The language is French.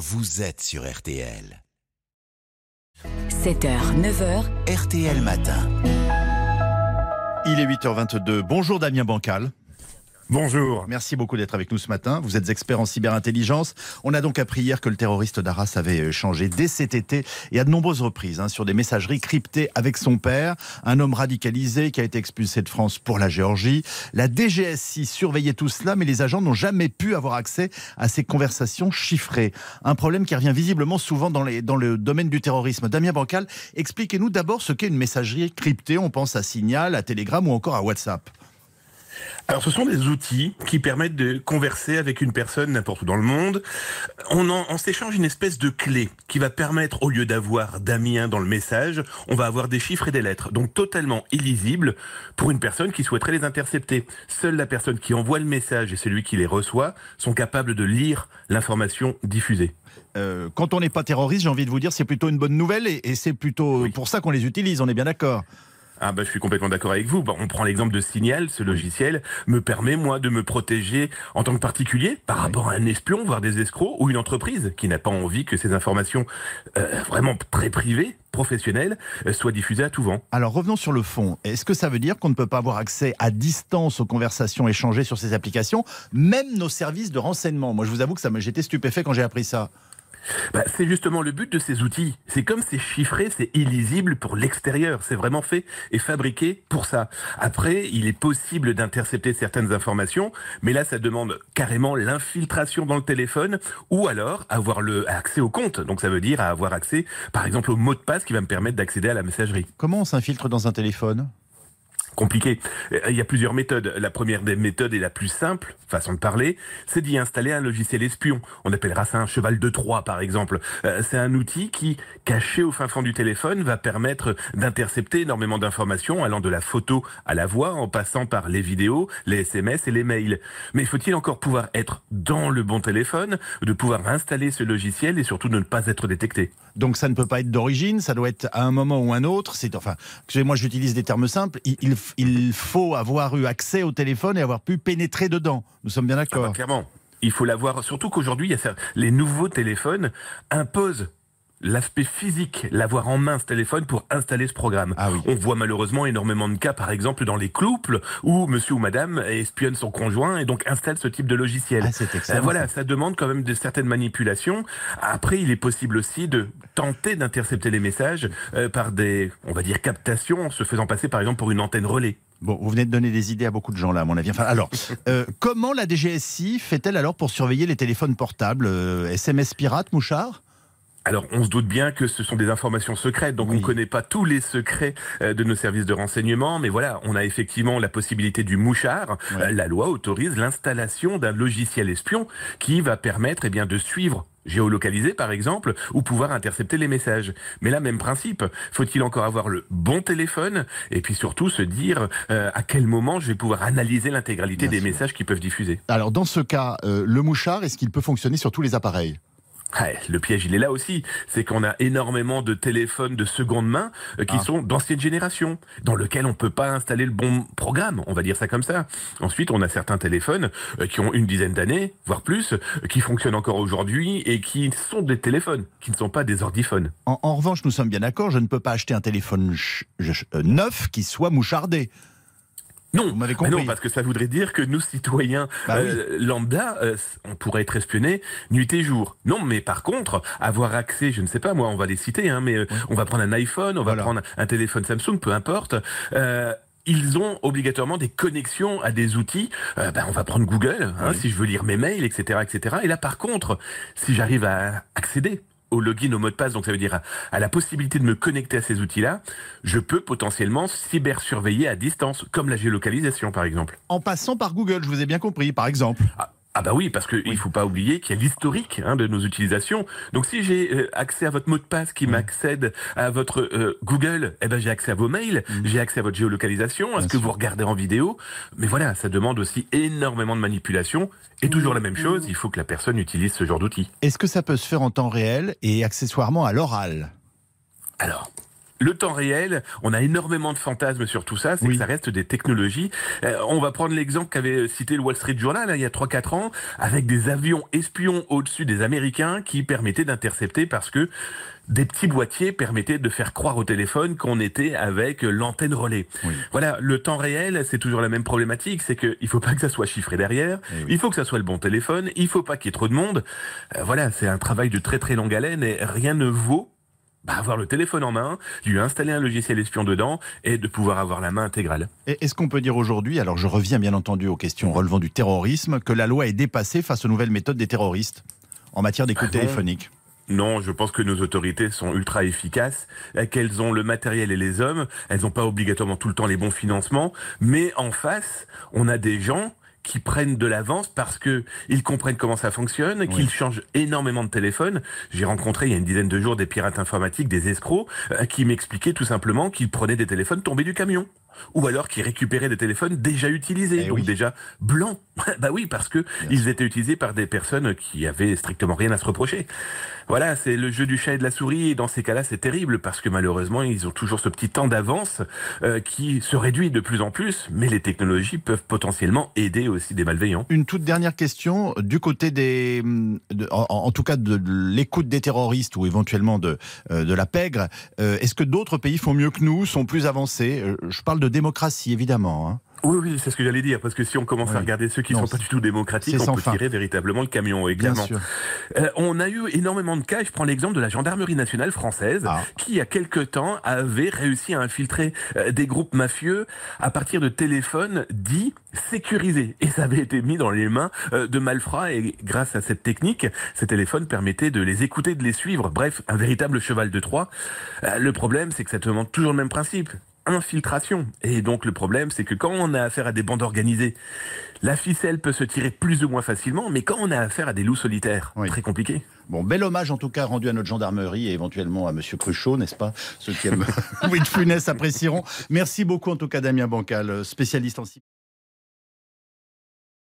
vous êtes sur RTL. 7h, 9h, RTL Matin. Il est 8h22. Bonjour Damien Bancal. Bonjour. Merci beaucoup d'être avec nous ce matin. Vous êtes expert en cyberintelligence. On a donc appris hier que le terroriste d'Arras avait euh, changé dès cet été et à de nombreuses reprises hein, sur des messageries cryptées avec son père, un homme radicalisé qui a été expulsé de France pour la Géorgie. La DGSI surveillait tout cela, mais les agents n'ont jamais pu avoir accès à ces conversations chiffrées. Un problème qui revient visiblement souvent dans, les, dans le domaine du terrorisme. Damien Bancal, expliquez-nous d'abord ce qu'est une messagerie cryptée. On pense à Signal, à Telegram ou encore à WhatsApp. Alors, ce sont des outils qui permettent de converser avec une personne n'importe où dans le monde. On, en, on s'échange une espèce de clé qui va permettre, au lieu d'avoir Damien dans le message, on va avoir des chiffres et des lettres, donc totalement illisibles pour une personne qui souhaiterait les intercepter. Seule la personne qui envoie le message et celui qui les reçoit sont capables de lire l'information diffusée. Euh, quand on n'est pas terroriste, j'ai envie de vous dire, c'est plutôt une bonne nouvelle et, et c'est plutôt pour ça qu'on les utilise, on est bien d'accord. Ah bah je suis complètement d'accord avec vous. Bah, on prend l'exemple de Signal, ce logiciel me permet moi de me protéger en tant que particulier par rapport à un espion, voire des escrocs ou une entreprise qui n'a pas envie que ces informations euh, vraiment très privées, professionnelles, euh, soient diffusées à tout vent. Alors revenons sur le fond. Est-ce que ça veut dire qu'on ne peut pas avoir accès à distance aux conversations échangées sur ces applications, même nos services de renseignement? Moi je vous avoue que ça j'étais stupéfait quand j'ai appris ça. Bah, c'est justement le but de ces outils. C'est comme c'est chiffré, c'est illisible pour l'extérieur. C'est vraiment fait et fabriqué pour ça. Après, il est possible d'intercepter certaines informations, mais là, ça demande carrément l'infiltration dans le téléphone ou alors avoir le accès au compte. Donc, ça veut dire avoir accès, par exemple, au mot de passe qui va me permettre d'accéder à la messagerie. Comment on s'infiltre dans un téléphone? Compliqué. Il y a plusieurs méthodes. La première des méthodes et la plus simple, façon de parler, c'est d'y installer un logiciel espion. On appellera ça un cheval de Troie, par exemple. Euh, c'est un outil qui, caché au fin fond du téléphone, va permettre d'intercepter énormément d'informations allant de la photo à la voix, en passant par les vidéos, les SMS et les mails. Mais faut-il encore pouvoir être dans le bon téléphone, de pouvoir installer ce logiciel et surtout de ne pas être détecté? Donc ça ne peut pas être d'origine, ça doit être à un moment ou un autre. C'est enfin, excusez-moi, j'utilise des termes simples. Il faut avoir eu accès au téléphone et avoir pu pénétrer dedans. Nous sommes bien d'accord. Ah bah, clairement. Il faut l'avoir, surtout qu'aujourd'hui, les nouveaux téléphones imposent l'aspect physique, l'avoir en main ce téléphone pour installer ce programme. Ah oui. On voit malheureusement énormément de cas, par exemple dans les couples où monsieur ou madame espionne son conjoint et donc installe ce type de logiciel. Ah, excellent, Euh, voilà, ça. ça demande quand même de certaines manipulations. Après, il est possible aussi de tenter d'intercepter les messages euh, par des, on va dire, captations, en se faisant passer par exemple pour une antenne relais. Bon, vous venez de donner des idées à beaucoup de gens là, à mon avis. Enfin, alors, euh, comment la DGSI fait-elle alors pour surveiller les téléphones portables euh, SMS pirates, mouchard? Alors, on se doute bien que ce sont des informations secrètes, donc Oui. on ne connaît pas tous les secrets euh, de nos services de renseignement, mais voilà, on a effectivement la possibilité du mouchard. Ouais. Euh, La loi autorise l'installation d'un logiciel espion qui va permettre eh bien, de suivre géolocaliser par exemple, ou pouvoir intercepter les messages. Mais là, même principe, faut-il encore avoir le bon téléphone et puis surtout se dire euh, à quel moment je vais pouvoir analyser l'intégralité des sûr. messages qui peuvent diffuser? Alors, dans ce cas, euh, le mouchard, est-ce qu'il peut fonctionner sur tous les appareils? Ouais, le piège, il est là aussi. C'est qu'on a énormément de téléphones de seconde main euh, qui Ah. sont d'ancienne génération, dans lequel on peut pas installer le bon programme, on va dire ça comme ça. Ensuite, on a certains téléphones euh, qui ont une dizaine d'années, voire plus, euh, qui fonctionnent encore aujourd'hui et qui sont des téléphones, qui ne sont pas des ordiphones. en, en revanche, nous sommes bien d'accord, je ne peux pas acheter un téléphone neuf qui soit mouchardé. Non, Vous m'avez mais compris. non, parce que ça voudrait dire que nous, citoyens Bah euh, lambda, euh, on pourrait être espionnés nuit et jour. Non, mais par contre, avoir accès, je ne sais pas, moi, on va les citer, hein, mais euh, on va prendre un iPhone, on va Voilà. prendre un téléphone Samsung, peu importe. euh, ils ont obligatoirement des connexions à des outils. Euh, ben, on va prendre Google, hein, Oui. si je veux lire mes mails, etc., etc. Et là, par contre, si j'arrive à accéder au login, au mot de passe, donc ça veut dire à, à la possibilité de me connecter à ces outils-là, je peux potentiellement cyber-surveiller à distance, comme la géolocalisation par exemple. En passant par Google, je vous ai bien compris, par exemple. Ah, ah bah oui, parce qu'il il faut pas oublier qu'il y a l'historique hein, de nos utilisations. Donc si j'ai euh, accès à votre mot de passe qui m'accède à votre euh, Google, eh ben j'ai accès à vos mails, j'ai accès à votre géolocalisation, à ce que vous regardez en vidéo. Mais voilà, ça demande aussi énormément de manipulation. Et toujours la même chose, il faut que la personne utilise ce genre d'outils. Est-ce que ça peut se faire en temps réel et accessoirement à l'oral? Alors, le temps réel, on a énormément de fantasmes sur tout ça, c'est Oui. que ça reste des technologies. Euh, on va prendre l'exemple qu'avait cité le Wall Street Journal hein, il y a 3-4 ans, avec des avions espions au-dessus des Américains qui permettaient d'intercepter parce que des petits boîtiers permettaient de faire croire au téléphone qu'on était avec l'antenne relais. Oui. Voilà, le temps réel, c'est toujours la même problématique, c'est qu'il faut pas que ça soit chiffré derrière, Eh oui. il faut que ça soit le bon téléphone, il faut pas qu'il y ait trop de monde. Euh, voilà, c'est un travail de très très longue haleine et rien ne vaut bah, avoir le téléphone en main, lui installer un logiciel espion dedans et de pouvoir avoir la main intégrale. Et Est-ce qu'on peut dire aujourd'hui, alors je reviens bien entendu aux questions relevant du terrorisme, que la loi est dépassée face aux nouvelles méthodes des terroristes en matière d'écoute Ah téléphonique? Non, je pense que nos autorités sont ultra efficaces, qu'elles ont le matériel et les hommes, elles n'ont pas obligatoirement tout le temps les bons financements, mais en face, on a des gens qui prennent de l'avance parce que ils comprennent comment ça fonctionne, qu'ils changent énormément de téléphones. J'ai rencontré il y a une dizaine de jours des pirates informatiques, des escrocs, euh, qui m'expliquaient tout simplement qu'ils prenaient des téléphones tombés du camion. Ou alors qu'ils récupéraient des téléphones déjà utilisés, Eh donc oui. déjà blancs. bah oui, parce que ils étaient utilisés par des personnes qui avaient strictement rien à se reprocher. Voilà, c'est le jeu du chat et de la souris, et dans ces cas-là, c'est terrible, parce que malheureusement, ils ont toujours ce petit temps d'avance euh, qui se réduit de plus en plus, mais les technologies peuvent potentiellement aider aussi des malveillants. Une toute dernière question, du côté des, de- en, en tout cas de, de l'écoute des terroristes ou éventuellement de, euh, de la pègre, euh, est-ce que d'autres pays font mieux que nous, sont plus avancés? Euh, Je parle de démocratie évidemment. hein. Oui, oui, c'est ce que j'allais dire, parce que si on commence Oui. à regarder ceux qui Non, sont pas du tout démocratiques, on peut fin. tirer véritablement le camion, sûr. Euh, on a eu énormément de cas, je prends l'exemple de la gendarmerie nationale française, Ah. qui il y a quelque temps avait réussi à infiltrer euh, des groupes mafieux à partir de téléphones dits sécurisés. Et ça avait été mis dans les mains euh, de malfrats et grâce à cette technique, ces téléphones permettaient de les écouter, de les suivre. Bref, un véritable cheval de Troie. Le problème, c'est que ça te demande toujours le même principe infiltration. Et donc le problème, c'est que quand on a affaire à des bandes organisées, la ficelle peut se tirer plus ou moins facilement, mais quand on a affaire à des loups solitaires, Oui. très compliqué. Bon, bel hommage en tout cas rendu à notre gendarmerie et éventuellement à Monsieur Cruchot, n'est-ce pas? Ceux qui aiment Louis de Funès apprécieront. Merci beaucoup en tout cas Damien Bancal, spécialiste en